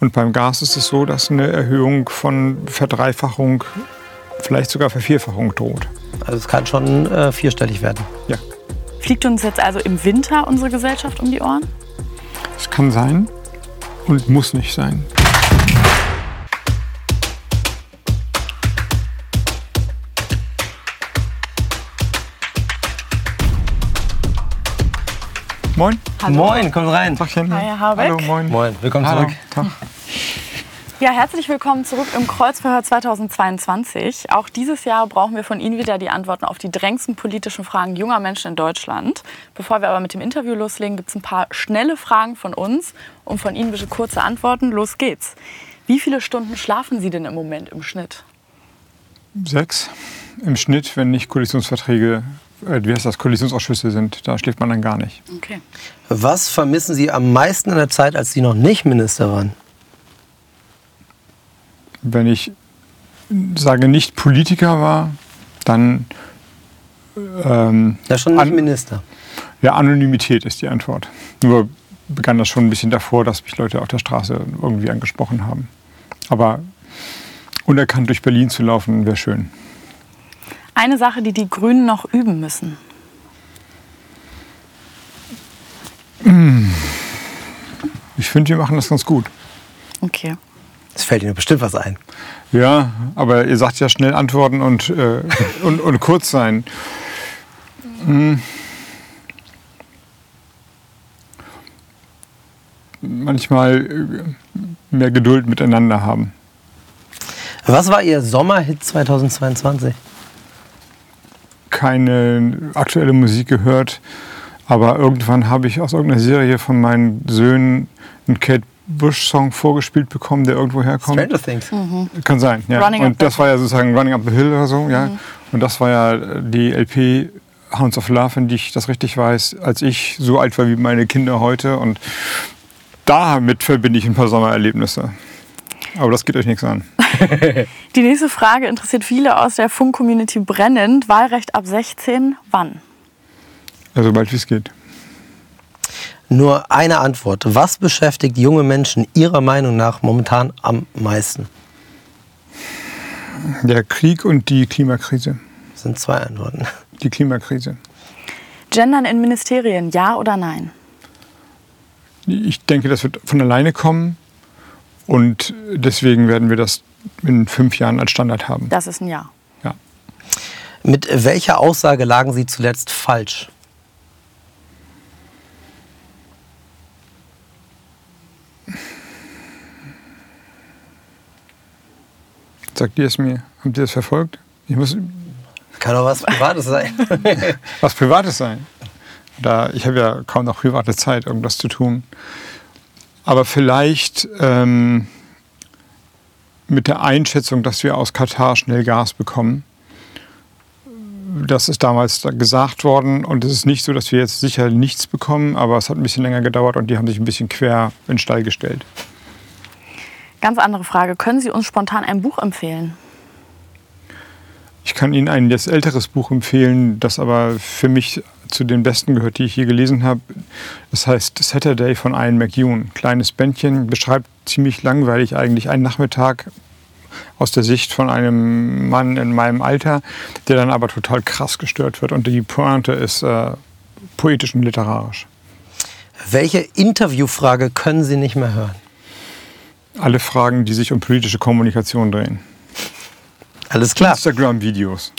Und beim Gas ist es so, dass eine Erhöhung von Verdreifachung, vielleicht sogar Vervierfachung droht. Also es kann schon äh, vierstellig werden. Ja. Fliegt uns jetzt also im Winter unsere Gesellschaft um die Ohren? Es kann sein und muss nicht sein. Moin. Hallo. Moin, komm rein. Tagchen. Hi, Herr Habeck. Hallo, moin. Moin, willkommen Hallo. zurück. Tag. Ja, herzlich willkommen zurück im Kreuzverhör 2022. Auch dieses Jahr brauchen wir von Ihnen wieder die Antworten auf die drängendsten politischen Fragen junger Menschen in Deutschland. Bevor wir aber mit dem Interview loslegen, gibt es ein paar schnelle Fragen von uns und von Ihnen bitte kurze Antworten. Los geht's. Wie viele Stunden schlafen Sie denn im Moment im Schnitt? Sechs im Schnitt, wenn nicht Koalitionsverträge, äh, wie heißt das, Koalitionsausschüsse sind. Da schläft man dann gar nicht. Okay. Was vermissen Sie am meisten in der Zeit, als Sie noch nicht Minister waren? Wenn ich sage, nicht Politiker war, dann ähm, Ja, schon nicht An- Minister. ja, Anonymität ist die Antwort. Nur begann das schon ein bisschen davor, dass mich Leute auf der Straße irgendwie angesprochen haben. Aber unerkannt durch Berlin zu laufen, wäre schön. Eine Sache, die die Grünen noch üben müssen. Ich finde, wir machen das ganz gut. Okay. Es fällt Ihnen bestimmt was ein. Ja, aber ihr sagt ja schnell antworten und, äh, und, und kurz sein. Hm. Manchmal äh, mehr Geduld miteinander haben. Was war Ihr Sommerhit 2022? Keine aktuelle Musik gehört, aber irgendwann habe ich aus irgendeiner Serie von meinen Söhnen einen Kate Bush-Song vorgespielt bekommen, der irgendwo herkommt. Stranger Things. Kann sein, ja. Running und the das war ja sozusagen Running Up the Hill oder so, ja. Und das war ja die LP Hounds of Love, wenn ich das richtig weiß, als ich so alt war wie meine Kinder heute. Und damit verbinde ich ein paar Sommererlebnisse. Aber das geht euch nichts an. Die nächste Frage interessiert viele aus der Funk-Community brennend. Wahlrecht ab 16, wann? Also sobald wie es geht. Nur eine Antwort. Was beschäftigt junge Menschen Ihrer Meinung nach momentan am meisten? Der Krieg und die Klimakrise. Das sind zwei Antworten. Die Klimakrise. Gendern in Ministerien, ja oder nein? Ich denke, das wird von alleine kommen. Und deswegen werden wir das in fünf Jahren als Standard haben. Das ist ein Ja. Ja. Mit welcher Aussage lagen Sie zuletzt falsch? Sagt ihr es mir? Habt ihr das verfolgt? Ich muss Kann doch was Privates sein. was Privates sein. Da, ich habe ja kaum noch private Zeit, irgendwas zu tun. Aber vielleicht ähm, mit der Einschätzung, dass wir aus Katar schnell Gas bekommen. Das ist damals da gesagt worden und es ist nicht so, dass wir jetzt sicher nichts bekommen, aber es hat ein bisschen länger gedauert und die haben sich ein bisschen quer in den Stall gestellt. Ganz andere Frage. Können Sie uns spontan ein Buch empfehlen? Ich kann Ihnen ein jetzt älteres Buch empfehlen, das aber für mich zu den besten gehört, die ich je gelesen habe. Das heißt Saturday von Ian McEwan. Kleines Bändchen, beschreibt ziemlich langweilig eigentlich einen Nachmittag aus der Sicht von einem Mann in meinem Alter, der dann aber total krass gestört wird. Und die Pointe ist äh, poetisch und literarisch. Welche Interviewfrage können Sie nicht mehr hören? Alle Fragen, die sich um politische Kommunikation drehen. Alles klar. Instagram-Videos.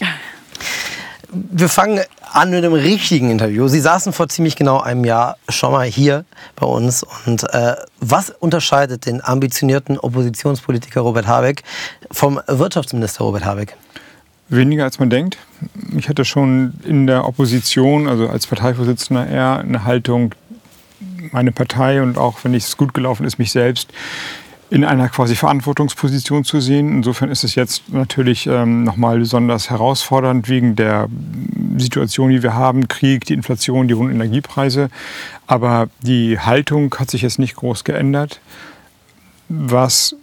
Wir fangen an mit einem richtigen Interview. Sie saßen vor ziemlich genau einem Jahr schon mal hier bei uns. Und äh, was unterscheidet den ambitionierten Oppositionspolitiker Robert Habeck vom Wirtschaftsminister Robert Habeck? Weniger als man denkt. Ich hatte schon in der Opposition, also als Parteivorsitzender, eher eine Haltung, meine Partei und auch wenn es gut gelaufen ist, mich selbst in einer quasi Verantwortungsposition zu sehen. Insofern ist es jetzt natürlich ähm, nochmal besonders herausfordernd wegen der Situation, die wir haben, Krieg, die Inflation, die hohen Energiepreise. Aber die Haltung hat sich jetzt nicht groß geändert. Was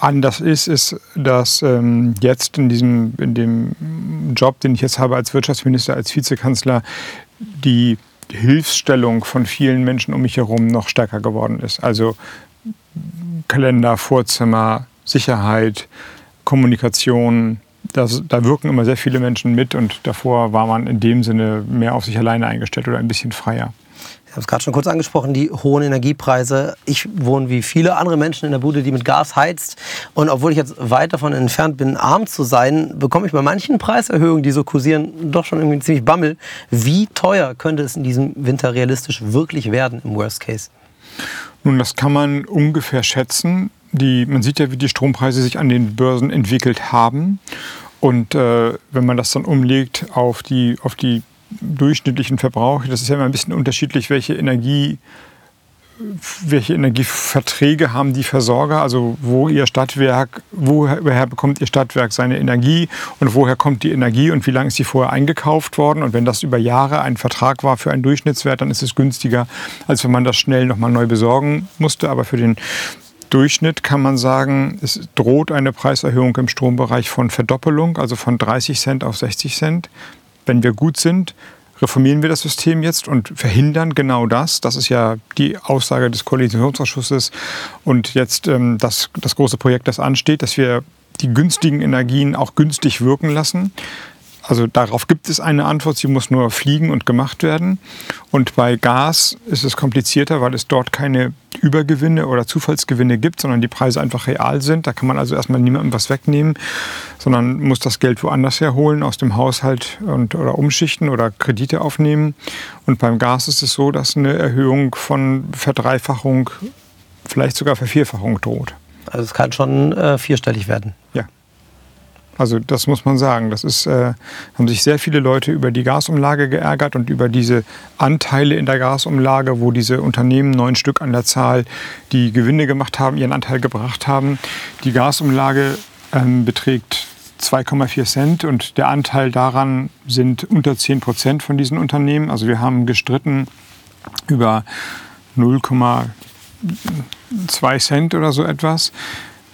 anders ist, ist, dass ähm, jetzt in diesem in dem Job, den ich jetzt habe als Wirtschaftsminister, als Vizekanzler, die Hilfsstellung von vielen Menschen um mich herum noch stärker geworden ist. Also Kalender, Vorzimmer, Sicherheit, Kommunikation. Das, da wirken immer sehr viele Menschen mit und davor war man in dem Sinne mehr auf sich alleine eingestellt oder ein bisschen freier. Ich habe es gerade schon kurz angesprochen, die hohen Energiepreise. Ich wohne wie viele andere Menschen in der Bude, die mit Gas heizt. Und obwohl ich jetzt weit davon entfernt bin, arm zu sein, bekomme ich bei manchen Preiserhöhungen, die so kursieren, doch schon irgendwie ziemlich Bammel. Wie teuer könnte es in diesem Winter realistisch wirklich werden im Worst Case? Nun, das kann man ungefähr schätzen. Die, man sieht ja, wie die Strompreise sich an den Börsen entwickelt haben. Und äh, wenn man das dann umlegt auf die, auf die durchschnittlichen Verbrauch, das ist ja immer ein bisschen unterschiedlich, welche Energie welche Energieverträge haben die Versorger, also wo ihr Stadtwerk, woher bekommt ihr Stadtwerk seine Energie und woher kommt die Energie und wie lange ist die vorher eingekauft worden? Und wenn das über Jahre ein Vertrag war für einen Durchschnittswert, dann ist es günstiger, als wenn man das schnell nochmal neu besorgen musste, aber für den Durchschnitt kann man sagen, es droht eine Preiserhöhung im Strombereich von Verdoppelung, also von 30 Cent auf 60 Cent. Wenn wir gut sind, reformieren wir das System jetzt und verhindern genau das. Das ist ja die Aussage des Koalitionsausschusses und jetzt ähm, das, das große Projekt, das ansteht, dass wir die günstigen Energien auch günstig wirken lassen. Also darauf gibt es eine Antwort, sie muss nur fliegen und gemacht werden. Und bei Gas ist es komplizierter, weil es dort keine Übergewinne oder Zufallsgewinne gibt, sondern die Preise einfach real sind. Da kann man also erstmal niemandem was wegnehmen, sondern muss das Geld woanders herholen, aus dem Haushalt und, oder umschichten oder Kredite aufnehmen. Und beim Gas ist es so, dass eine Erhöhung von Verdreifachung, vielleicht sogar Vervierfachung droht. Also es kann schon äh, vierstellig werden. Ja. Also das muss man sagen. Das ist, äh, haben sich sehr viele Leute über die Gasumlage geärgert und über diese Anteile in der Gasumlage, wo diese Unternehmen, neun Stück an der Zahl, die Gewinne gemacht haben, ihren Anteil gebracht haben. Die Gasumlage ähm, beträgt 2,4 Cent und der Anteil daran sind unter 10 Prozent von diesen Unternehmen. Also wir haben gestritten über 0,2 Cent oder so etwas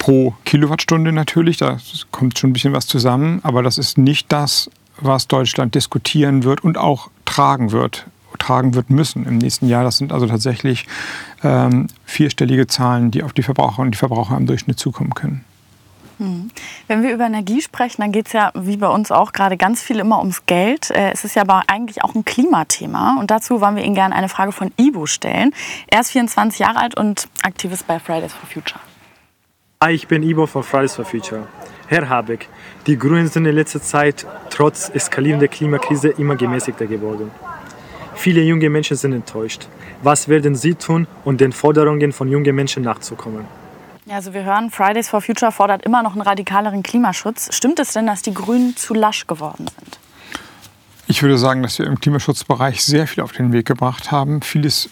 pro Kilowattstunde natürlich. Da kommt schon ein bisschen was zusammen. Aber das ist nicht das, was Deutschland diskutieren wird und auch tragen wird tragen wird müssen im nächsten Jahr. Das sind also tatsächlich ähm, vierstellige Zahlen, die auf die Verbraucher und die Verbraucher im Durchschnitt zukommen können. Hm. Wenn wir über Energie sprechen, dann geht es ja, wie bei uns auch, gerade ganz viel immer ums Geld. Äh, es ist ja aber eigentlich auch ein Klimathema. Und dazu wollen wir Ihnen gerne eine Frage von Ibo stellen. Er ist 24 Jahre alt und aktiv ist bei Fridays for Future. Hi, ich bin Ibo von Fridays for Future. Herr Habeck, die Grünen sind in letzter Zeit trotz eskalierender Klimakrise immer gemäßigter geworden. Viele junge Menschen sind enttäuscht. Was werden Sie tun, um den Forderungen von jungen Menschen nachzukommen? Ja, also wir hören, Fridays for Future fordert immer noch einen radikaleren Klimaschutz. Stimmt es denn, dass die Grünen zu lasch geworden sind? Ich würde sagen, dass wir im Klimaschutzbereich sehr viel auf den Weg gebracht haben. Vieles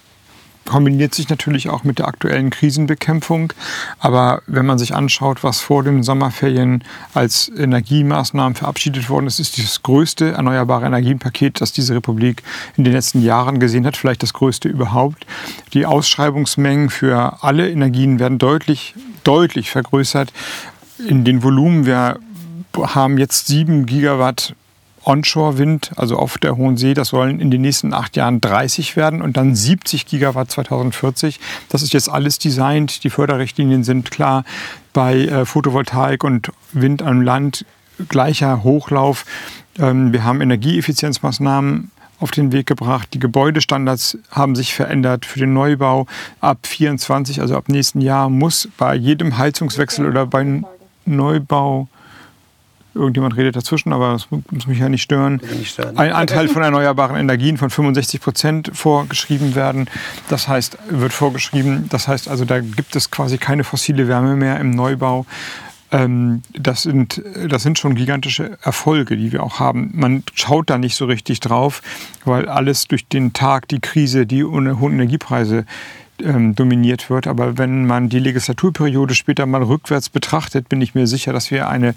kombiniert sich natürlich auch mit der aktuellen Krisenbekämpfung. Aber wenn man sich anschaut, was vor den Sommerferien als Energiemaßnahmen verabschiedet worden ist, ist das größte erneuerbare Energiepaket, das diese Republik in den letzten Jahren gesehen hat, vielleicht das größte überhaupt. Die Ausschreibungsmengen für alle Energien werden deutlich, deutlich vergrößert. In den Volumen, wir haben jetzt sieben Gigawatt Onshore-Wind, also auf der Hohen See, das sollen in den nächsten acht Jahren 30 werden und dann 70 Gigawatt 2040. Das ist jetzt alles designt. Die Förderrichtlinien sind klar. Bei äh, Photovoltaik und Wind am Land gleicher Hochlauf. Ähm, wir haben Energieeffizienzmaßnahmen auf den Weg gebracht. Die Gebäudestandards haben sich verändert für den Neubau. Ab 24, also ab nächsten Jahr, muss bei jedem Heizungswechsel oder beim Neubau Irgendjemand redet dazwischen, aber das muss mich ja nicht stören. Nicht stören. Ein Anteil von erneuerbaren Energien von 65 Prozent vorgeschrieben werden. Das heißt, wird vorgeschrieben. Das heißt also, da gibt es quasi keine fossile Wärme mehr im Neubau. Ähm, das, sind, das sind schon gigantische Erfolge, die wir auch haben. Man schaut da nicht so richtig drauf, weil alles durch den Tag, die Krise, die hohen Energiepreise ähm, dominiert wird. Aber wenn man die Legislaturperiode später mal rückwärts betrachtet, bin ich mir sicher, dass wir eine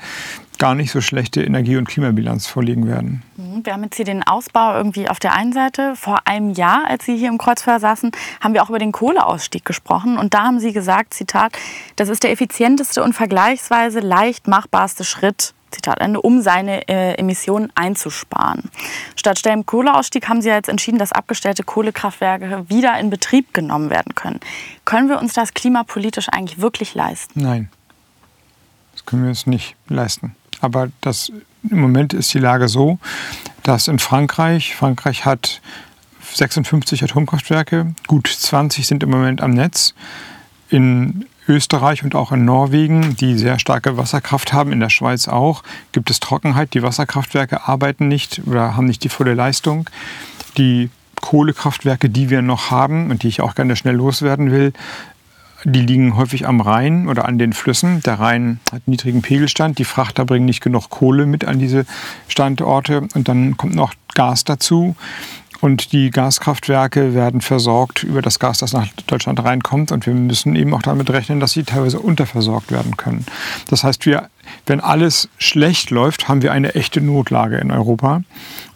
gar nicht so schlechte Energie- und Klimabilanz vorlegen werden. Mhm, wir haben jetzt hier den Ausbau irgendwie auf der einen Seite. Vor einem Jahr, als Sie hier im Kreuzfeuer saßen, haben wir auch über den Kohleausstieg gesprochen. Und da haben Sie gesagt, Zitat, das ist der effizienteste und vergleichsweise leicht machbarste Schritt Zitat Ende, um seine äh, Emissionen einzusparen. Statt schnellem Kohleausstieg haben Sie jetzt entschieden, dass abgestellte Kohlekraftwerke wieder in Betrieb genommen werden können. Können wir uns das klimapolitisch eigentlich wirklich leisten? Nein, das können wir uns nicht leisten. Aber das, im Moment ist die Lage so, dass in Frankreich, Frankreich hat 56 Atomkraftwerke, gut 20 sind im Moment am Netz. In Österreich und auch in Norwegen, die sehr starke Wasserkraft haben, in der Schweiz auch, gibt es Trockenheit. Die Wasserkraftwerke arbeiten nicht oder haben nicht die volle Leistung. Die Kohlekraftwerke, die wir noch haben und die ich auch gerne schnell loswerden will, die liegen häufig am Rhein oder an den Flüssen. Der Rhein hat niedrigen Pegelstand. Die Frachter bringen nicht genug Kohle mit an diese Standorte. Und dann kommt noch Gas dazu. Und die Gaskraftwerke werden versorgt über das Gas, das nach Deutschland reinkommt. Und wir müssen eben auch damit rechnen, dass sie teilweise unterversorgt werden können. Das heißt, wir, wenn alles schlecht läuft, haben wir eine echte Notlage in Europa.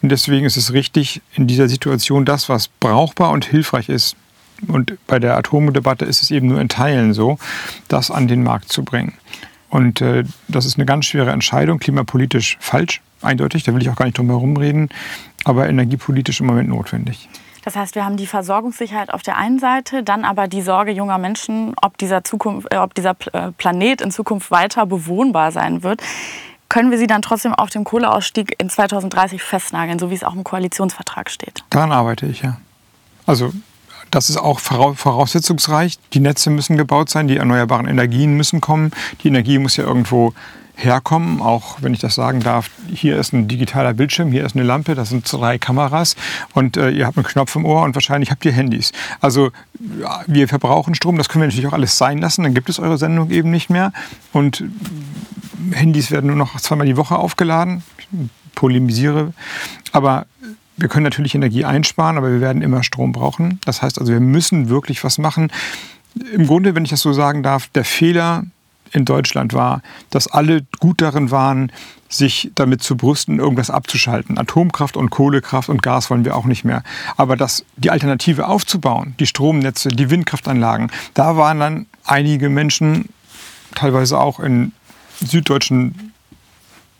Und deswegen ist es richtig, in dieser Situation das, was brauchbar und hilfreich ist, und bei der Atomdebatte ist es eben nur in Teilen so, das an den Markt zu bringen. Und äh, das ist eine ganz schwere Entscheidung, klimapolitisch falsch, eindeutig, da will ich auch gar nicht drum herum reden, aber energiepolitisch im Moment notwendig. Das heißt, wir haben die Versorgungssicherheit auf der einen Seite, dann aber die Sorge junger Menschen, ob dieser, Zukunft, äh, ob dieser äh, Planet in Zukunft weiter bewohnbar sein wird. Können wir sie dann trotzdem auf dem Kohleausstieg in 2030 festnageln, so wie es auch im Koalitionsvertrag steht? Daran arbeite ich, ja. Also das ist auch voraussetzungsreich. Die Netze müssen gebaut sein, die erneuerbaren Energien müssen kommen. Die Energie muss ja irgendwo herkommen, auch wenn ich das sagen darf, hier ist ein digitaler Bildschirm, hier ist eine Lampe, das sind drei Kameras und äh, ihr habt einen Knopf im Ohr und wahrscheinlich habt ihr Handys. Also wir verbrauchen Strom, das können wir natürlich auch alles sein lassen, dann gibt es eure Sendung eben nicht mehr und Handys werden nur noch zweimal die Woche aufgeladen, ich polemisiere, aber wir können natürlich Energie einsparen, aber wir werden immer Strom brauchen. Das heißt also, wir müssen wirklich was machen. Im Grunde, wenn ich das so sagen darf, der Fehler in Deutschland war, dass alle gut darin waren, sich damit zu brüsten, irgendwas abzuschalten. Atomkraft und Kohlekraft und Gas wollen wir auch nicht mehr. Aber das, die Alternative aufzubauen, die Stromnetze, die Windkraftanlagen, da waren dann einige Menschen, teilweise auch in süddeutschen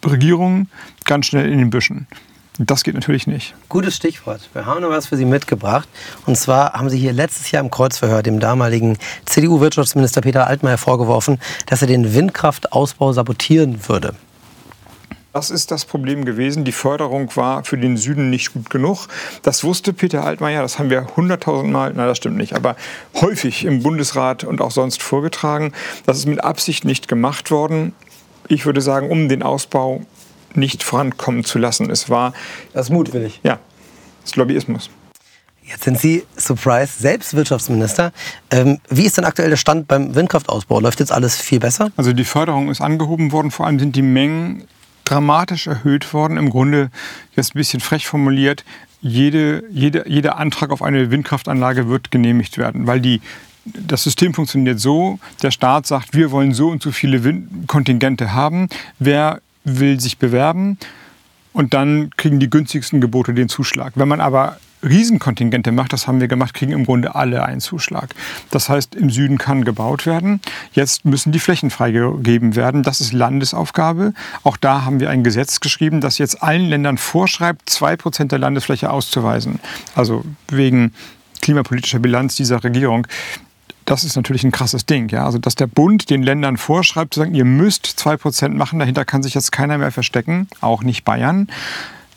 Regierungen, ganz schnell in den Büschen. Das geht natürlich nicht. Gutes Stichwort. Wir haben noch was für Sie mitgebracht. Und zwar haben Sie hier letztes Jahr im Kreuzverhör dem damaligen CDU-Wirtschaftsminister Peter Altmaier vorgeworfen, dass er den Windkraftausbau sabotieren würde. Das ist das Problem gewesen. Die Förderung war für den Süden nicht gut genug. Das wusste Peter Altmaier, das haben wir hunderttausendmal, nein, das stimmt nicht, aber häufig im Bundesrat und auch sonst vorgetragen. Das ist mit Absicht nicht gemacht worden. Ich würde sagen, um den Ausbau nicht vorankommen zu lassen. Es war. Das ist mutwillig. Ja, das ist Lobbyismus. Jetzt sind Sie, Surprise, selbst Wirtschaftsminister. Ähm, wie ist denn aktuell der Stand beim Windkraftausbau? Läuft jetzt alles viel besser? Also die Förderung ist angehoben worden. Vor allem sind die Mengen dramatisch erhöht worden. Im Grunde, jetzt ein bisschen frech formuliert, jede, jede, jeder Antrag auf eine Windkraftanlage wird genehmigt werden, weil die das System funktioniert so, der Staat sagt, wir wollen so und so viele Kontingente haben. Wer will sich bewerben und dann kriegen die günstigsten Gebote den Zuschlag. Wenn man aber Riesenkontingente macht, das haben wir gemacht, kriegen im Grunde alle einen Zuschlag. Das heißt, im Süden kann gebaut werden. Jetzt müssen die Flächen freigegeben werden. Das ist Landesaufgabe. Auch da haben wir ein Gesetz geschrieben, das jetzt allen Ländern vorschreibt, zwei Prozent der Landesfläche auszuweisen. Also wegen klimapolitischer Bilanz dieser Regierung das ist natürlich ein krasses Ding. Ja? Also, dass der Bund den Ländern vorschreibt, zu sagen, ihr müsst 2% machen, dahinter kann sich jetzt keiner mehr verstecken, auch nicht Bayern.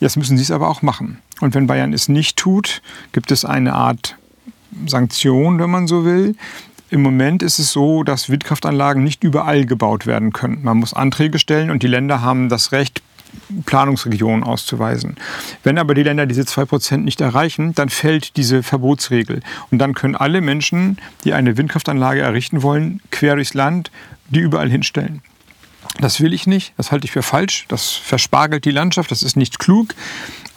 Jetzt müssen sie es aber auch machen. Und wenn Bayern es nicht tut, gibt es eine Art Sanktion, wenn man so will. Im Moment ist es so, dass Windkraftanlagen nicht überall gebaut werden können. Man muss Anträge stellen und die Länder haben das Recht, Planungsregionen auszuweisen. Wenn aber die Länder diese 2% nicht erreichen, dann fällt diese Verbotsregel. Und dann können alle Menschen, die eine Windkraftanlage errichten wollen, quer durchs Land die überall hinstellen. Das will ich nicht, das halte ich für falsch, das verspargelt die Landschaft, das ist nicht klug.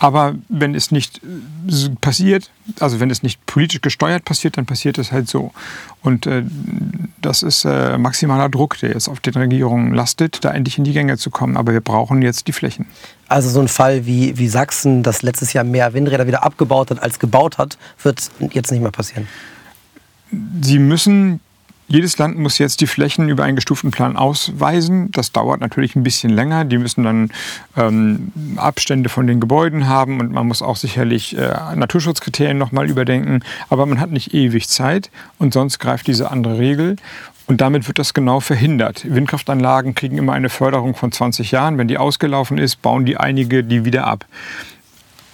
Aber wenn es nicht äh, passiert, also wenn es nicht politisch gesteuert passiert, dann passiert es halt so. Und äh, das ist äh, maximaler Druck, der jetzt auf den Regierungen lastet, da endlich in die Gänge zu kommen. Aber wir brauchen jetzt die Flächen. Also so ein Fall wie, wie Sachsen, das letztes Jahr mehr Windräder wieder abgebaut hat, als gebaut hat, wird jetzt nicht mehr passieren. Sie müssen jedes Land muss jetzt die Flächen über einen gestuften Plan ausweisen. Das dauert natürlich ein bisschen länger. Die müssen dann ähm, Abstände von den Gebäuden haben und man muss auch sicherlich äh, Naturschutzkriterien nochmal überdenken. Aber man hat nicht ewig Zeit und sonst greift diese andere Regel. Und damit wird das genau verhindert. Windkraftanlagen kriegen immer eine Förderung von 20 Jahren. Wenn die ausgelaufen ist, bauen die einige die wieder ab.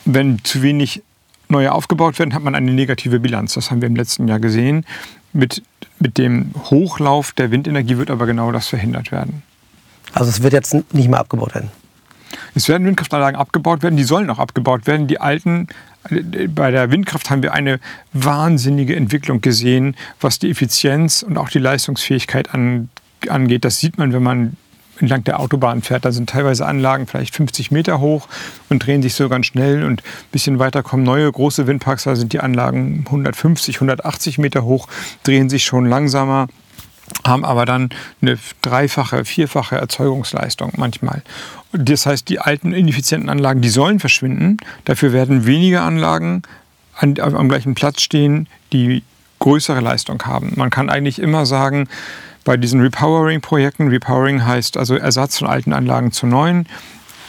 Wenn zu wenig neue aufgebaut werden, hat man eine negative Bilanz. Das haben wir im letzten Jahr gesehen. Mit, mit dem Hochlauf der Windenergie wird aber genau das verhindert werden. Also es wird jetzt nicht mehr abgebaut werden? Es werden Windkraftanlagen abgebaut werden, die sollen auch abgebaut werden. Die alten, bei der Windkraft haben wir eine wahnsinnige Entwicklung gesehen, was die Effizienz und auch die Leistungsfähigkeit an, angeht. Das sieht man, wenn man entlang der Autobahn fährt. Da sind teilweise Anlagen vielleicht 50 Meter hoch und drehen sich so ganz schnell. Und ein bisschen weiter kommen neue große Windparks. Da sind die Anlagen 150, 180 Meter hoch, drehen sich schon langsamer haben aber dann eine dreifache, vierfache Erzeugungsleistung manchmal. Das heißt, die alten ineffizienten Anlagen, die sollen verschwinden. Dafür werden weniger Anlagen an, am gleichen Platz stehen, die größere Leistung haben. Man kann eigentlich immer sagen, bei diesen Repowering-Projekten, Repowering heißt also Ersatz von alten Anlagen zu neuen,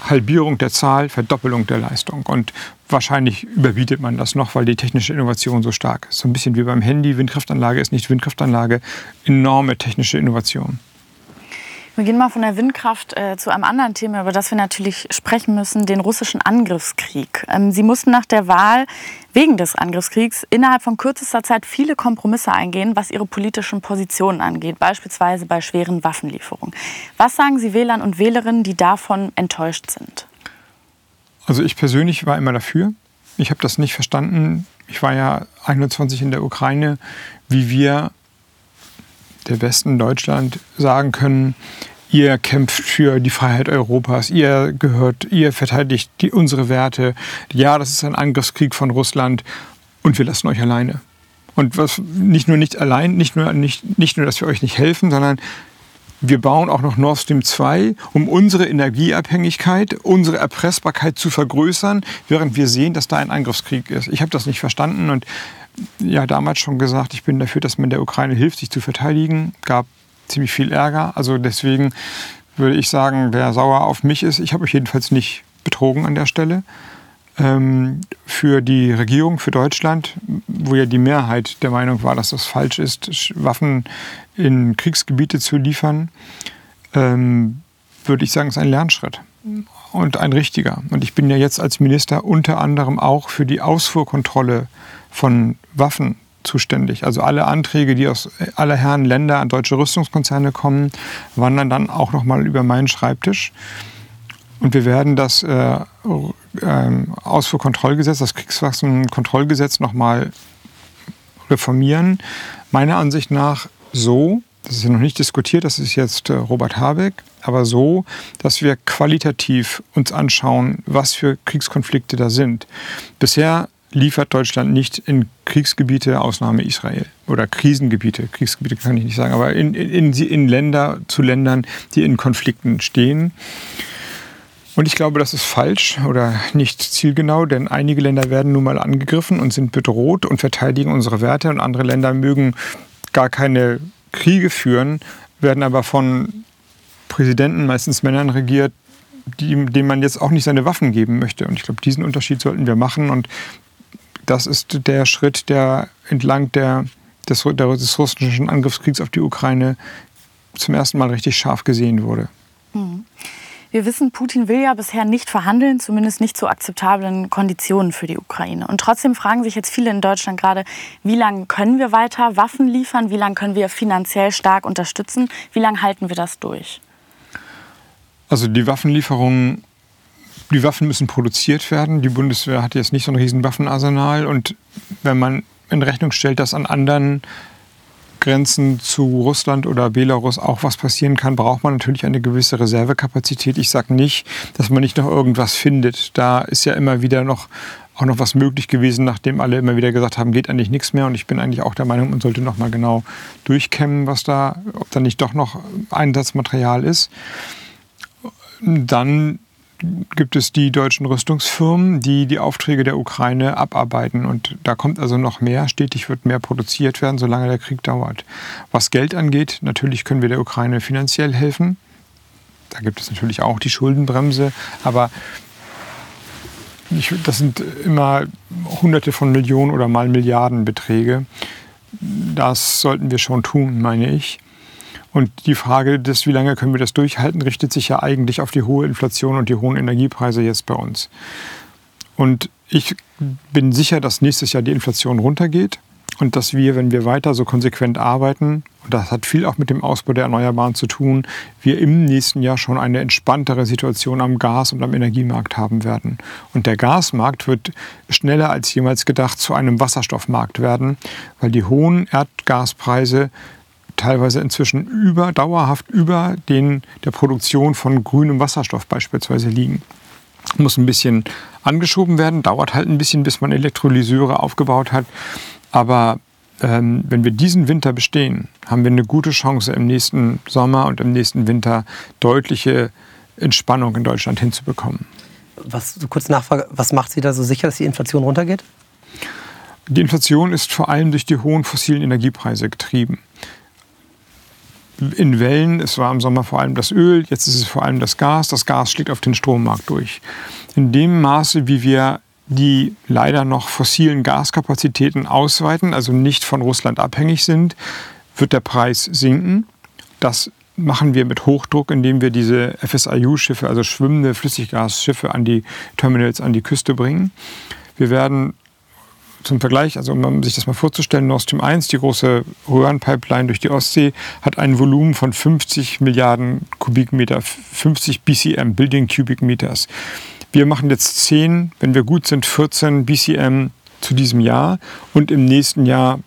Halbierung der Zahl, Verdoppelung der Leistung. Und wahrscheinlich überbietet man das noch, weil die technische Innovation so stark ist. So ein bisschen wie beim Handy, Windkraftanlage ist nicht Windkraftanlage, enorme technische Innovation. Wir gehen mal von der Windkraft äh, zu einem anderen Thema, über das wir natürlich sprechen müssen, den russischen Angriffskrieg. Ähm, Sie mussten nach der Wahl wegen des Angriffskriegs innerhalb von kürzester Zeit viele Kompromisse eingehen, was Ihre politischen Positionen angeht, beispielsweise bei schweren Waffenlieferungen. Was sagen Sie Wählern und Wählerinnen, die davon enttäuscht sind? Also ich persönlich war immer dafür. Ich habe das nicht verstanden. Ich war ja 21 in der Ukraine, wie wir der Westen Deutschland sagen können, ihr kämpft für die Freiheit Europas, ihr gehört, ihr verteidigt die, unsere Werte. Ja, das ist ein Angriffskrieg von Russland und wir lassen euch alleine. Und was nicht nur nicht allein, nicht nur, nicht, nicht nur, dass wir euch nicht helfen, sondern wir bauen auch noch Nord Stream 2, um unsere Energieabhängigkeit, unsere Erpressbarkeit zu vergrößern, während wir sehen, dass da ein Angriffskrieg ist. Ich habe das nicht verstanden und ja damals schon gesagt, ich bin dafür, dass man der Ukraine hilft, sich zu verteidigen. Gab ziemlich viel Ärger. Also deswegen würde ich sagen, wer sauer auf mich ist, ich habe euch jedenfalls nicht betrogen an der Stelle. Ähm, für die Regierung, für Deutschland, wo ja die Mehrheit der Meinung war, dass das falsch ist, Waffen in Kriegsgebiete zu liefern, ähm, würde ich sagen, ist ein Lernschritt und ein richtiger. Und ich bin ja jetzt als Minister unter anderem auch für die Ausfuhrkontrolle von Waffen zuständig. Also alle Anträge, die aus aller Herren Länder an deutsche Rüstungskonzerne kommen, wandern dann auch nochmal über meinen Schreibtisch. Und wir werden das äh, äh, Ausfuhrkontrollgesetz, das Kriegswaffenkontrollgesetz nochmal reformieren. Meiner Ansicht nach so, das ist ja noch nicht diskutiert, das ist jetzt äh, Robert Habeck, aber so, dass wir qualitativ uns anschauen, was für Kriegskonflikte da sind. Bisher liefert Deutschland nicht in Kriegsgebiete, Ausnahme Israel. Oder Krisengebiete, Kriegsgebiete kann ich nicht sagen, aber in, in, in Länder zu Ländern, die in Konflikten stehen. Und ich glaube, das ist falsch oder nicht zielgenau, denn einige Länder werden nun mal angegriffen und sind bedroht und verteidigen unsere Werte und andere Länder mögen gar keine Kriege führen, werden aber von Präsidenten, meistens Männern regiert, die, denen man jetzt auch nicht seine Waffen geben möchte. Und ich glaube, diesen Unterschied sollten wir machen. Und das ist der Schritt, der entlang der, des, des russischen Angriffskriegs auf die Ukraine zum ersten Mal richtig scharf gesehen wurde. Mhm. Wir wissen, Putin will ja bisher nicht verhandeln, zumindest nicht zu akzeptablen Konditionen für die Ukraine. Und trotzdem fragen sich jetzt viele in Deutschland gerade, wie lange können wir weiter Waffen liefern? Wie lange können wir finanziell stark unterstützen? Wie lange halten wir das durch? Also die Waffenlieferungen die Waffen müssen produziert werden. Die Bundeswehr hat jetzt nicht so ein riesen Waffenarsenal. Und wenn man in Rechnung stellt, dass an anderen Grenzen zu Russland oder Belarus auch was passieren kann, braucht man natürlich eine gewisse Reservekapazität. Ich sage nicht, dass man nicht noch irgendwas findet. Da ist ja immer wieder noch auch noch was möglich gewesen, nachdem alle immer wieder gesagt haben, geht eigentlich nichts mehr. Und ich bin eigentlich auch der Meinung, man sollte noch mal genau durchkämmen, was da, ob da nicht doch noch Einsatzmaterial ist. Dann gibt es die deutschen Rüstungsfirmen, die die Aufträge der Ukraine abarbeiten. Und da kommt also noch mehr. Stetig wird mehr produziert werden, solange der Krieg dauert. Was Geld angeht, natürlich können wir der Ukraine finanziell helfen. Da gibt es natürlich auch die Schuldenbremse. Aber das sind immer Hunderte von Millionen oder mal Milliardenbeträge. Das sollten wir schon tun, meine ich. Und die Frage des, wie lange können wir das durchhalten, richtet sich ja eigentlich auf die hohe Inflation und die hohen Energiepreise jetzt bei uns. Und ich bin sicher, dass nächstes Jahr die Inflation runtergeht und dass wir, wenn wir weiter so konsequent arbeiten, und das hat viel auch mit dem Ausbau der Erneuerbaren zu tun, wir im nächsten Jahr schon eine entspanntere Situation am Gas- und am Energiemarkt haben werden. Und der Gasmarkt wird schneller als jemals gedacht zu einem Wasserstoffmarkt werden, weil die hohen Erdgaspreise teilweise inzwischen über, dauerhaft über den, der Produktion von grünem Wasserstoff beispielsweise liegen. Muss ein bisschen angeschoben werden, dauert halt ein bisschen, bis man Elektrolyseure aufgebaut hat. Aber ähm, wenn wir diesen Winter bestehen, haben wir eine gute Chance, im nächsten Sommer und im nächsten Winter deutliche Entspannung in Deutschland hinzubekommen. Was, so kurz Nachfrage, was macht Sie da so sicher, dass die Inflation runtergeht? Die Inflation ist vor allem durch die hohen fossilen Energiepreise getrieben in Wellen. Es war im Sommer vor allem das Öl, jetzt ist es vor allem das Gas. Das Gas schlägt auf den Strommarkt durch. In dem Maße, wie wir die leider noch fossilen Gaskapazitäten ausweiten, also nicht von Russland abhängig sind, wird der Preis sinken. Das machen wir mit Hochdruck, indem wir diese FSIU-Schiffe, also schwimmende Flüssiggasschiffe, an die Terminals, an die Küste bringen. Wir werden zum Vergleich, also um sich das mal vorzustellen, Nord Stream 1, die große Röhrenpipeline durch die Ostsee, hat ein Volumen von 50 Milliarden Kubikmeter, 50 BCM, Billion Cubic Meters. Wir machen jetzt 10, wenn wir gut sind, 14 BCM zu diesem Jahr und im nächsten Jahr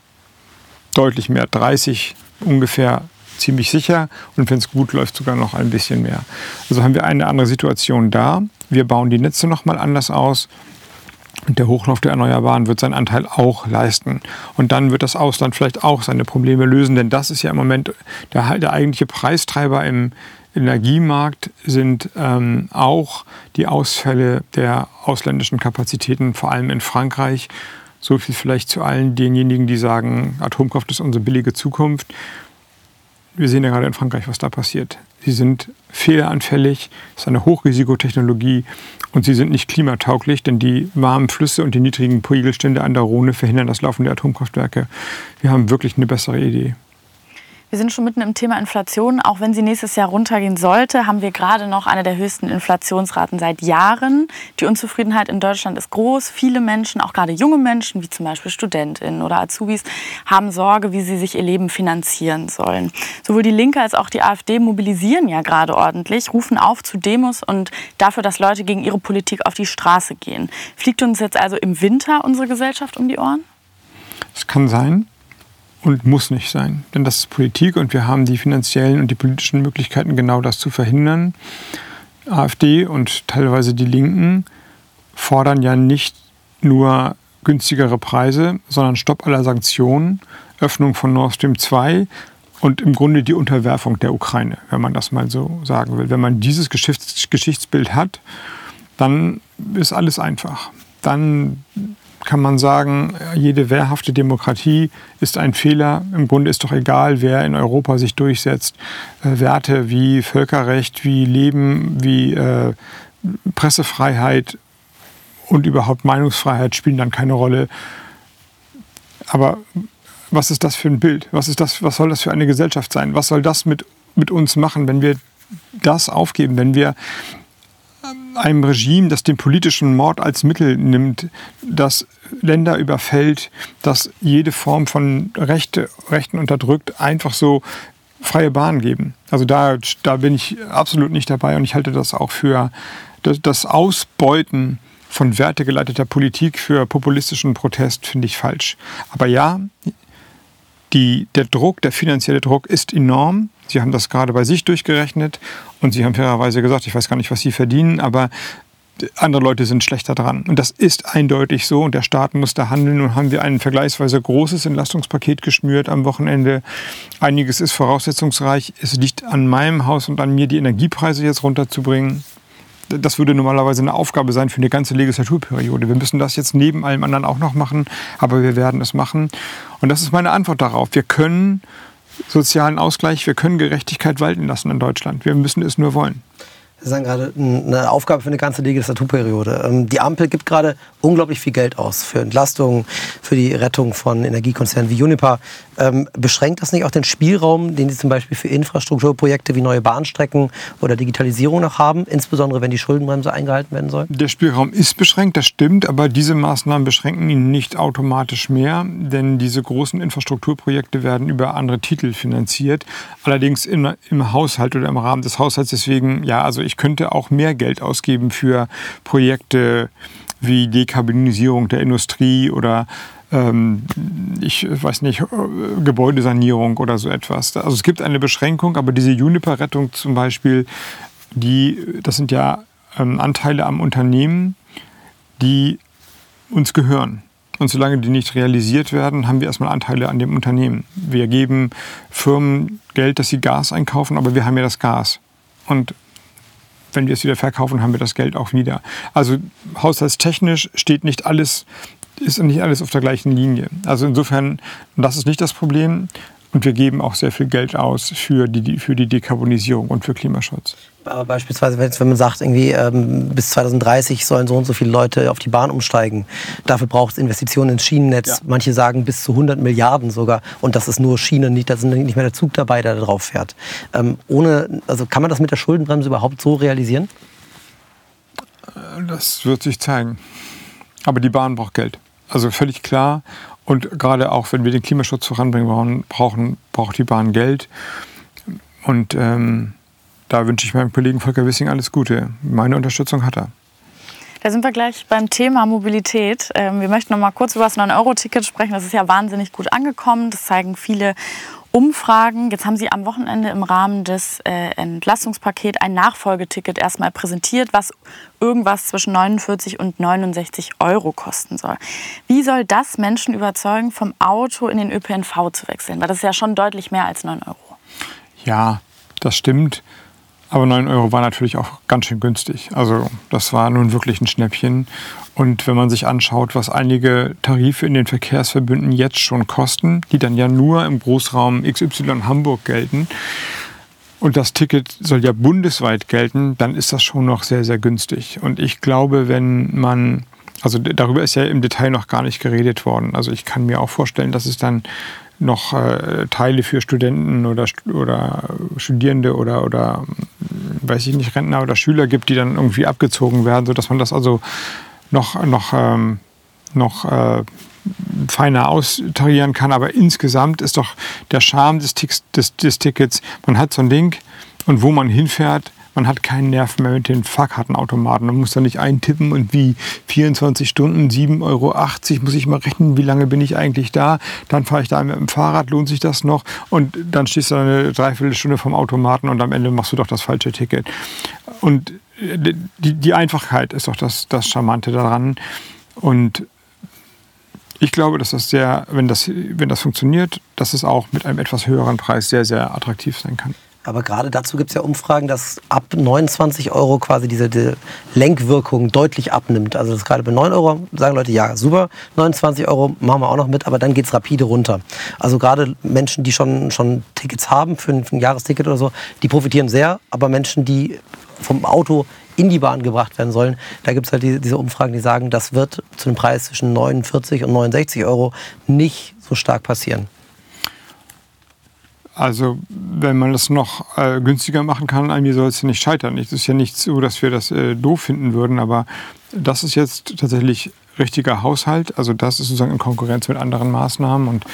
deutlich mehr, 30 ungefähr ziemlich sicher und wenn es gut läuft sogar noch ein bisschen mehr. Also haben wir eine andere Situation da. Wir bauen die Netze noch mal anders aus und der Hochlauf der Erneuerbaren wird seinen Anteil auch leisten. Und dann wird das Ausland vielleicht auch seine Probleme lösen, denn das ist ja im Moment der, der eigentliche Preistreiber im Energiemarkt sind ähm, auch die Ausfälle der ausländischen Kapazitäten, vor allem in Frankreich. So viel vielleicht zu allen denjenigen, die sagen, Atomkraft ist unsere billige Zukunft. Wir sehen ja gerade in Frankreich, was da passiert. Sie sind fehleranfällig, es ist eine Hochrisikotechnologie und sie sind nicht klimatauglich, denn die warmen Flüsse und die niedrigen Pegelstände an der Rhone verhindern das Laufen der Atomkraftwerke. Wir haben wirklich eine bessere Idee. Wir sind schon mitten im Thema Inflation. Auch wenn sie nächstes Jahr runtergehen sollte, haben wir gerade noch eine der höchsten Inflationsraten seit Jahren. Die Unzufriedenheit in Deutschland ist groß. Viele Menschen, auch gerade junge Menschen, wie zum Beispiel Studentinnen oder Azubis, haben Sorge, wie sie sich ihr Leben finanzieren sollen. Sowohl die Linke als auch die AfD mobilisieren ja gerade ordentlich, rufen auf zu Demos und dafür, dass Leute gegen ihre Politik auf die Straße gehen. Fliegt uns jetzt also im Winter unsere Gesellschaft um die Ohren? Es kann sein und muss nicht sein. Denn das ist Politik und wir haben die finanziellen und die politischen Möglichkeiten, genau das zu verhindern. AfD und teilweise die Linken fordern ja nicht nur günstigere Preise, sondern Stopp aller Sanktionen, Öffnung von Nord Stream 2 und im Grunde die Unterwerfung der Ukraine, wenn man das mal so sagen will. Wenn man dieses Geschichts Geschichtsbild hat, dann ist alles einfach. Dann kann man sagen, jede wehrhafte Demokratie ist ein Fehler. Im Grunde ist doch egal, wer in Europa sich durchsetzt. Äh, Werte wie Völkerrecht, wie Leben, wie äh, Pressefreiheit und überhaupt Meinungsfreiheit spielen dann keine Rolle. Aber was ist das für ein Bild? Was, ist das, was soll das für eine Gesellschaft sein? Was soll das mit, mit uns machen, wenn wir das aufgeben, wenn wir einem Regime, das den politischen Mord als Mittel nimmt, das Länder überfällt, das jede Form von Rechte, Rechten unterdrückt, einfach so freie Bahn geben. Also da, da bin ich absolut nicht dabei und ich halte das auch für das, Ausbeuten von wertegeleiteter Politik für populistischen Protest finde ich falsch. Aber ja, die, der Druck, der finanzielle Druck ist enorm. Sie haben das gerade bei sich durchgerechnet und Sie haben fairerweise gesagt, ich weiß gar nicht, was Sie verdienen, aber andere Leute sind schlechter dran. Und das ist eindeutig so und der Staat muss da handeln. Nun haben wir ein vergleichsweise großes Entlastungspaket geschnürt am Wochenende. Einiges ist voraussetzungsreich. Es liegt an meinem Haus und an mir, die Energiepreise jetzt runterzubringen. das würde normalerweise eine Aufgabe sein für eine ganze Legislaturperiode. Wir müssen das jetzt neben allem anderen auch noch machen, aber wir werden es machen. Und das ist meine Antwort darauf. Wir können sozialen Ausgleich, wir können Gerechtigkeit walten lassen in Deutschland. Wir müssen es nur wollen. Das ist gerade eine Aufgabe für eine ganze Legislaturperiode. Ähm, die Ampel gibt gerade unglaublich viel Geld aus für Entlastungen, für die Rettung von Energiekonzernen wie Uniper. Ähm, beschränkt das nicht auch den Spielraum, den Sie zum Beispiel für Infrastrukturprojekte wie neue Bahnstrecken oder Digitalisierung noch haben, insbesondere wenn die Schuldenbremse eingehalten werden soll? Der Spielraum ist beschränkt, das stimmt, aber diese Maßnahmen beschränken ihn nicht automatisch mehr, denn diese großen Infrastrukturprojekte werden über andere Titel finanziert, allerdings im, im Haushalt oder im Rahmen des Haushalts. Deswegen, ja, also ich ich könnte auch mehr Geld ausgeben für Projekte wie Dekarbonisierung der Industrie oder ähm, ich weiß nicht, Gebäudesanierung oder so etwas. Also es gibt eine Beschränkung, aber diese Juniper-Rettung zum Beispiel, die, das sind ja ähm, Anteile am Unternehmen, die uns gehören. Und solange die nicht realisiert werden, haben wir erstmal Anteile an dem Unternehmen. Wir geben Firmen Geld, dass sie Gas einkaufen, aber wir haben ja das Gas. Und wenn wir es wieder verkaufen, haben wir das Geld auch wieder. Also haushaltstechnisch steht nicht alles, ist nicht alles auf der gleichen Linie. Also insofern, das ist nicht das Problem. Und wir geben auch sehr viel Geld aus für die, für die Dekarbonisierung und für Klimaschutz. Aber beispielsweise, wenn man sagt, irgendwie ähm, bis 2030 sollen so und so viele Leute auf die Bahn umsteigen. Dafür braucht es Investitionen ins Schienennetz. Ja. Manche sagen bis zu 100 Milliarden sogar. Und das ist nur Schiene, nicht, da ist nicht mehr der Zug dabei, der da drauf fährt. Ähm, ohne, also kann man das mit der Schuldenbremse überhaupt so realisieren? Das wird sich zeigen. Aber die Bahn braucht Geld. Also völlig klar. Und gerade auch, wenn wir den Klimaschutz voranbringen wollen, brauchen, braucht die Bahn Geld. Und ähm, da wünsche ich meinem Kollegen Volker Wissing alles Gute. Meine Unterstützung hat er. Da sind wir gleich beim Thema Mobilität. Ähm, wir möchten noch mal kurz über das 9-Euro-Ticket sprechen. Das ist ja wahnsinnig gut angekommen. Das zeigen viele Umfragen. Jetzt haben Sie am Wochenende im Rahmen des äh, Entlastungspakets ein Nachfolgeticket erstmal präsentiert, was irgendwas zwischen 49 und 69 Euro kosten soll. Wie soll das Menschen überzeugen, vom Auto in den ÖPNV zu wechseln? Weil das ist ja schon deutlich mehr als 9 Euro. Ja, das stimmt. Aber 9 Euro war natürlich auch ganz schön günstig. Also das war nun wirklich ein Schnäppchen. Und wenn man sich anschaut, was einige Tarife in den Verkehrsverbünden jetzt schon kosten, die dann ja nur im Großraum XY Hamburg gelten, und das Ticket soll ja bundesweit gelten, dann ist das schon noch sehr, sehr günstig. Und ich glaube, wenn man, also darüber ist ja im Detail noch gar nicht geredet worden. Also ich kann mir auch vorstellen, dass es dann noch äh, Teile für Studenten oder, oder Studierende oder, oder, weiß ich nicht, Rentner oder Schüler gibt, die dann irgendwie abgezogen werden, sodass man das also noch, noch, ähm, noch äh, feiner austarieren kann. Aber insgesamt ist doch der Charme des, des, des Tickets, man hat so ein Ding und wo man hinfährt, man hat keinen Nerv mehr mit den Fahrkartenautomaten. Man muss da nicht eintippen und wie 24 Stunden, 7,80 Euro, muss ich mal rechnen, wie lange bin ich eigentlich da. Dann fahre ich da mit dem Fahrrad, lohnt sich das noch? Und dann stehst du eine Dreiviertelstunde vom Automaten und am Ende machst du doch das falsche Ticket. Und die, die Einfachheit ist doch das, das Charmante daran. Und ich glaube, dass das sehr, wenn das, wenn das funktioniert, dass es auch mit einem etwas höheren Preis sehr, sehr attraktiv sein kann. Aber gerade dazu gibt es ja Umfragen, dass ab 29 Euro quasi diese die Lenkwirkung deutlich abnimmt. Also das gerade bei 9 Euro sagen Leute, ja, super, 29 Euro machen wir auch noch mit, aber dann geht es rapide runter. Also gerade Menschen, die schon, schon Tickets haben für ein, für ein Jahresticket oder so, die profitieren sehr. Aber Menschen, die vom Auto in die Bahn gebracht werden sollen. Da gibt es halt die, diese Umfragen, die sagen, das wird zu einem Preis zwischen 49 und 69 Euro nicht so stark passieren. Also wenn man das noch äh, günstiger machen kann, an mir soll es ja nicht scheitern. Es ist ja nicht so, dass wir das äh, doof finden würden, aber das ist jetzt tatsächlich richtiger Haushalt. Also das ist sozusagen in Konkurrenz mit anderen Maßnahmen. Und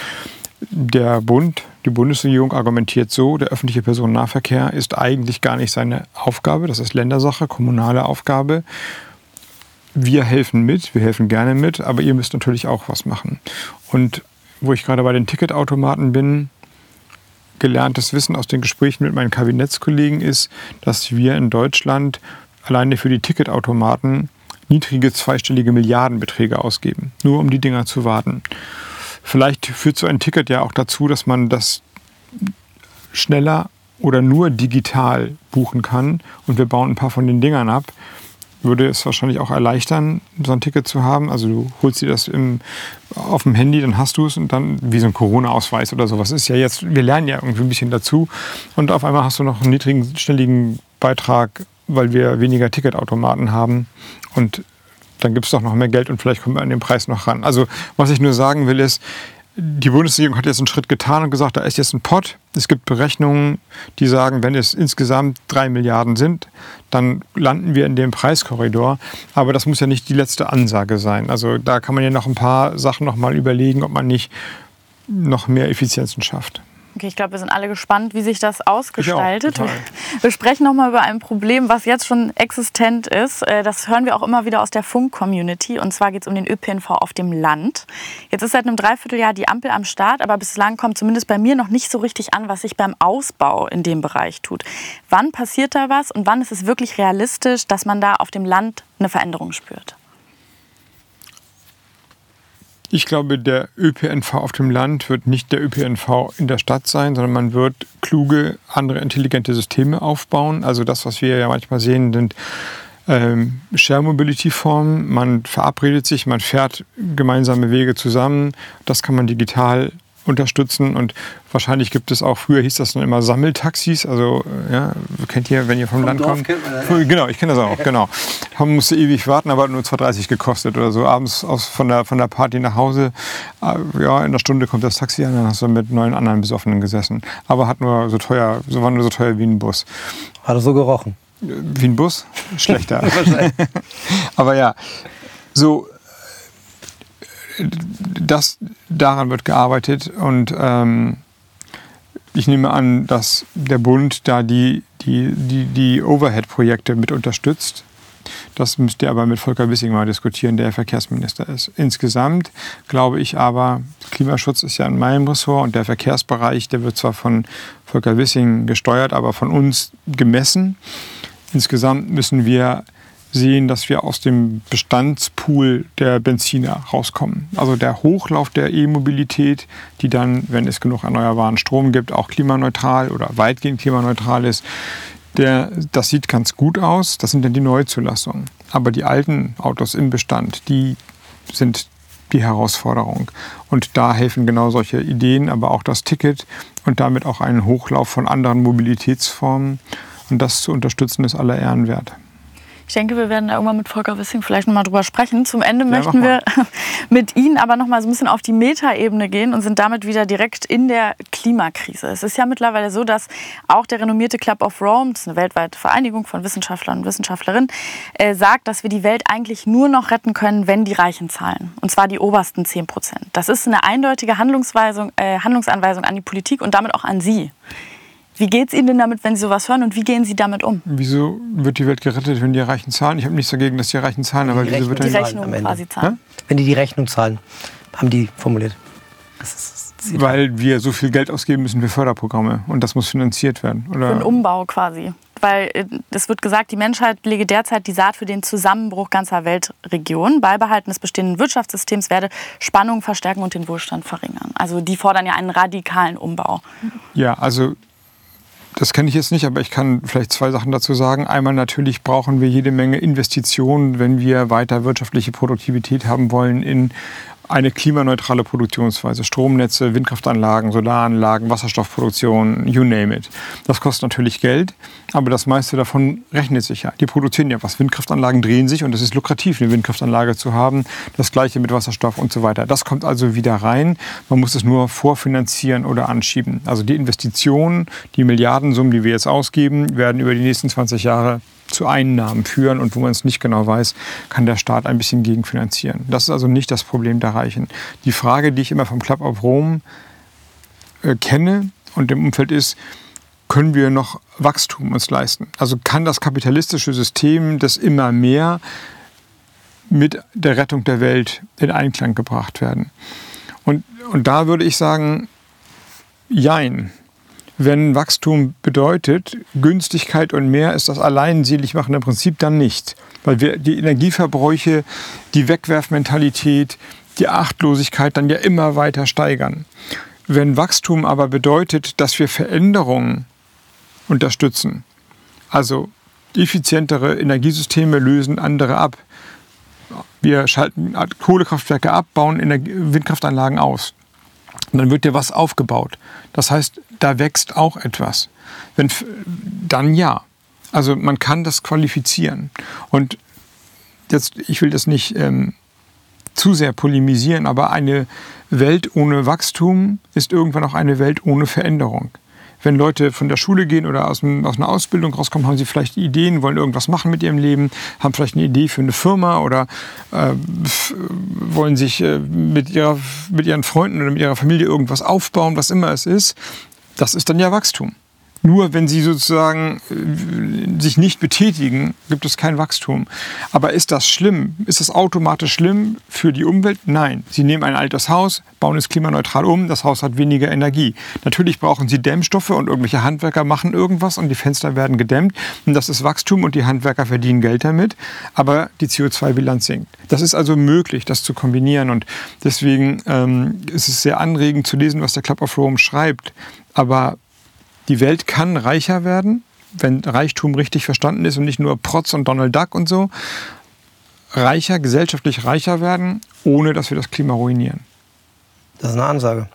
der Bund, die Bundesregierung argumentiert so, der öffentliche Personennahverkehr ist eigentlich gar nicht seine Aufgabe. Das ist Ländersache, kommunale Aufgabe. Wir helfen mit, wir helfen gerne mit, aber ihr müsst natürlich auch was machen. Und wo ich gerade bei den Ticketautomaten bin, gelerntes Wissen aus den Gesprächen mit meinen Kabinettskollegen ist, dass wir in Deutschland alleine für die Ticketautomaten niedrige zweistellige Milliardenbeträge ausgeben, nur um die Dinger zu warten. Vielleicht führt so ein Ticket ja auch dazu, dass man das schneller oder nur digital buchen kann und wir bauen ein paar von den Dingern ab, würde es wahrscheinlich auch erleichtern, so ein Ticket zu haben. Also du holst dir das im, auf dem Handy, dann hast du es und dann wie so ein Corona-Ausweis oder sowas. Ist ja jetzt, wir lernen ja irgendwie ein bisschen dazu und auf einmal hast du noch einen niedrigen, ständigen Beitrag, weil wir weniger Ticketautomaten haben und dann gibt es doch noch mehr Geld und vielleicht kommen wir an den Preis noch ran. Also was ich nur sagen will ist, die Bundesregierung hat jetzt einen Schritt getan und gesagt, da ist jetzt ein Pott. Es gibt Berechnungen, die sagen, wenn es insgesamt drei Milliarden sind, dann landen wir in dem Preiskorridor. Aber das muss ja nicht die letzte Ansage sein. Also da kann man ja noch ein paar Sachen noch mal überlegen, ob man nicht noch mehr Effizienzen schafft. Okay, ich glaube, wir sind alle gespannt, wie sich das ausgestaltet. Wir, wir sprechen noch mal über ein Problem, was jetzt schon existent ist. Äh, das hören wir auch immer wieder aus der Funk-Community. Und zwar geht es um den ÖPNV auf dem Land. Jetzt ist seit einem Dreivierteljahr die Ampel am Start, aber bislang kommt zumindest bei mir noch nicht so richtig an, was sich beim Ausbau in dem Bereich tut. Wann passiert da was und wann ist es wirklich realistisch, dass man da auf dem Land eine Veränderung spürt? Ich glaube, der ÖPNV auf dem Land wird nicht der ÖPNV in der Stadt sein, sondern man wird kluge, andere intelligente Systeme aufbauen. Also das, was wir ja manchmal sehen, sind ähm, Share Mobility Formen. Man verabredet sich, man fährt gemeinsame Wege zusammen. Das kann man digital unterstützen. Und wahrscheinlich gibt es auch, früher hieß das dann immer Sammeltaxis. Also, äh, ja, kennt ihr, wenn ihr vom, vom Land Dorf kommt? Das, ja. Genau, ich kenne das auch, genau. Man musste ewig warten, aber hat nur 2,30 gekostet oder so. Abends aus, von, der, von der Party nach Hause, äh, ja, in einer Stunde kommt das Taxi an, dann hast du mit neun anderen Besoffenen gesessen. Aber hat nur so teuer, so war nur so teuer wie ein Bus. Hat er so gerochen? Wie ein Bus? Schlechter. aber ja, so das, daran wird gearbeitet und ähm, ich nehme an, dass der Bund da die, die, die, die Overhead-Projekte mit unterstützt. Das müsst ihr aber mit Volker Wissing mal diskutieren, der Verkehrsminister ist. Insgesamt glaube ich aber, Klimaschutz ist ja in meinem Ressort und der Verkehrsbereich, der wird zwar von Volker Wissing gesteuert, aber von uns gemessen. Insgesamt müssen wir sehen, dass wir aus dem Bestandspool der Benziner rauskommen. Also der Hochlauf der E-Mobilität, die dann, wenn es genug erneuerbaren Strom gibt, auch klimaneutral oder weitgehend klimaneutral ist, der, das sieht ganz gut aus. Das sind dann die Neuzulassungen. Aber die alten Autos im Bestand, die sind die Herausforderung. Und da helfen genau solche Ideen, aber auch das Ticket und damit auch einen Hochlauf von anderen Mobilitätsformen. Und das zu unterstützen, ist aller Ehren wert. Ich denke, wir werden da irgendwann mit Volker Wissing vielleicht nochmal drüber sprechen. Zum Ende ja, möchten wir mit Ihnen aber nochmal so ein bisschen auf die Metaebene gehen und sind damit wieder direkt in der Klimakrise. Es ist ja mittlerweile so, dass auch der renommierte Club of Rome, das ist eine weltweite Vereinigung von Wissenschaftlern und Wissenschaftlerinnen, äh, sagt, dass wir die Welt eigentlich nur noch retten können, wenn die Reichen zahlen. Und zwar die obersten 10 Prozent. Das ist eine eindeutige äh, Handlungsanweisung an die Politik und damit auch an Sie. Wie geht es Ihnen denn damit, wenn Sie sowas hören und wie gehen Sie damit um? Wieso wird die Welt gerettet, wenn die Reichen zahlen? Ich habe nichts dagegen, dass die Reichen zahlen, aber die wieso wird die Rechnung quasi zahlen? Wenn die die Rechnung zahlen, haben die formuliert. Weil wir so viel Geld ausgeben müssen für Förderprogramme und das muss finanziert werden. Oder? Für einen Umbau quasi. Weil äh, es wird gesagt, die Menschheit lege derzeit die Saat für den Zusammenbruch ganzer Weltregionen. Beibehalten des bestehenden Wirtschaftssystems werde Spannungen verstärken und den Wohlstand verringern. Also die fordern ja einen radikalen Umbau. Ja, also das kenne ich jetzt nicht, aber ich kann vielleicht zwei Sachen dazu sagen. Einmal natürlich brauchen wir jede Menge Investitionen, wenn wir weiter wirtschaftliche Produktivität haben wollen in eine klimaneutrale Produktionsweise. Stromnetze, Windkraftanlagen, Solaranlagen, Wasserstoffproduktion, you name it. Das kostet natürlich Geld, aber das meiste davon rechnet sich ja. Die produzieren ja was. Windkraftanlagen drehen sich und es ist lukrativ, eine Windkraftanlage zu haben. Das gleiche mit Wasserstoff und so weiter. Das kommt also wieder rein. Man muss es nur vorfinanzieren oder anschieben. Also die Investitionen, die Milliardensummen, die wir jetzt ausgeben, werden über die nächsten 20 Jahre zu Einnahmen führen und wo man es nicht genau weiß, kann der Staat ein bisschen gegenfinanzieren. Das ist also nicht das Problem der Reichen. Die Frage, die ich immer vom Club of Rome äh, kenne und im Umfeld ist, können wir noch Wachstum uns leisten? Also kann das kapitalistische System das immer mehr mit der Rettung der Welt in Einklang gebracht werden? Und, und da würde ich sagen, jein wenn Wachstum bedeutet, Günstigkeit und mehr ist das allein selig machen im Prinzip dann nicht. Weil wir die Energieverbräuche, die Wegwerfmentalität, die Achtlosigkeit dann ja immer weiter steigern. Wenn Wachstum aber bedeutet, dass wir Veränderungen unterstützen. Also effizientere Energiesysteme lösen andere ab. Wir schalten Kohlekraftwerke ab, bauen Windkraftanlagen aus. Und dann wird dir was aufgebaut. Das heißt, da wächst auch etwas. Wenn, dann ja. Also man kann das qualifizieren. Und jetzt, ich will das nicht ähm, zu sehr polemisieren, aber eine Welt ohne Wachstum ist irgendwann auch eine Welt ohne Veränderung wenn Leute von der Schule gehen oder aus, dem, aus einer Ausbildung rauskommen, haben sie vielleicht Ideen, wollen irgendwas machen mit ihrem Leben, haben vielleicht eine Idee für eine Firma oder äh, wollen sich äh, mit, ihrer, mit ihren Freunden oder mit ihrer Familie irgendwas aufbauen, was immer es ist. Das ist dann ja Wachstum. Nur wenn sie sozusagen äh, sich nicht betätigen, gibt es kein Wachstum. Aber ist das schlimm? Ist das automatisch schlimm für die Umwelt? Nein. Sie nehmen ein altes Haus, bauen es klimaneutral um, das Haus hat weniger Energie. Natürlich brauchen sie Dämmstoffe und irgendwelche Handwerker machen irgendwas und die Fenster werden gedämmt. Und das ist Wachstum und die Handwerker verdienen Geld damit. Aber die CO2-Bilanz sinkt. Das ist also möglich, das zu kombinieren. Und deswegen ähm, ist es sehr anregend zu lesen, was der Club of Rome schreibt. Aber die Welt kann reicher werden, wenn Reichtum richtig verstanden ist und nicht nur Protz und Donald Duck und so. Reicher, gesellschaftlich reicher werden, ohne dass wir das Klima ruinieren. Das ist eine Ansage.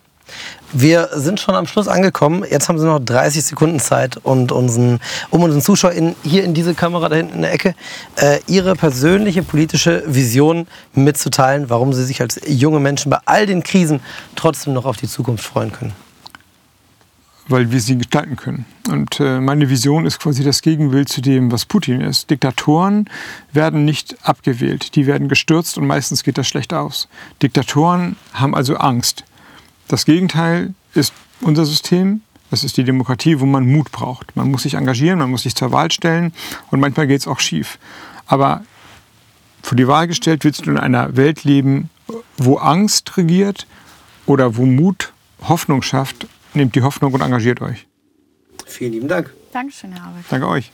Wir sind schon am Schluss angekommen. Jetzt haben Sie noch 30 Sekunden Zeit, und unseren, um unseren ZuschauerInnen hier in diese Kamera da hinten in der Ecke äh, Ihre persönliche politische Vision mitzuteilen, warum Sie sich als junge Menschen bei all den Krisen trotzdem noch auf die Zukunft freuen können weil wir sie gestalten können. Und äh, meine Vision ist quasi das Gegenbild zu dem, was Putin ist. Diktatoren werden nicht abgewählt, die werden gestürzt und meistens geht das schlecht aus. Diktatoren haben also Angst. Das Gegenteil ist unser System. Das ist die Demokratie, wo man Mut braucht. Man muss sich engagieren, man muss sich zur Wahl stellen und manchmal geht es auch schief. Aber vor die Wahl gestellt willst du in einer Welt leben, wo Angst regiert oder wo Mut Hoffnung schafft nehmt die Hoffnung und engagiert euch. Vielen lieben Dank. Dankeschön, Herr Habeck. Danke euch.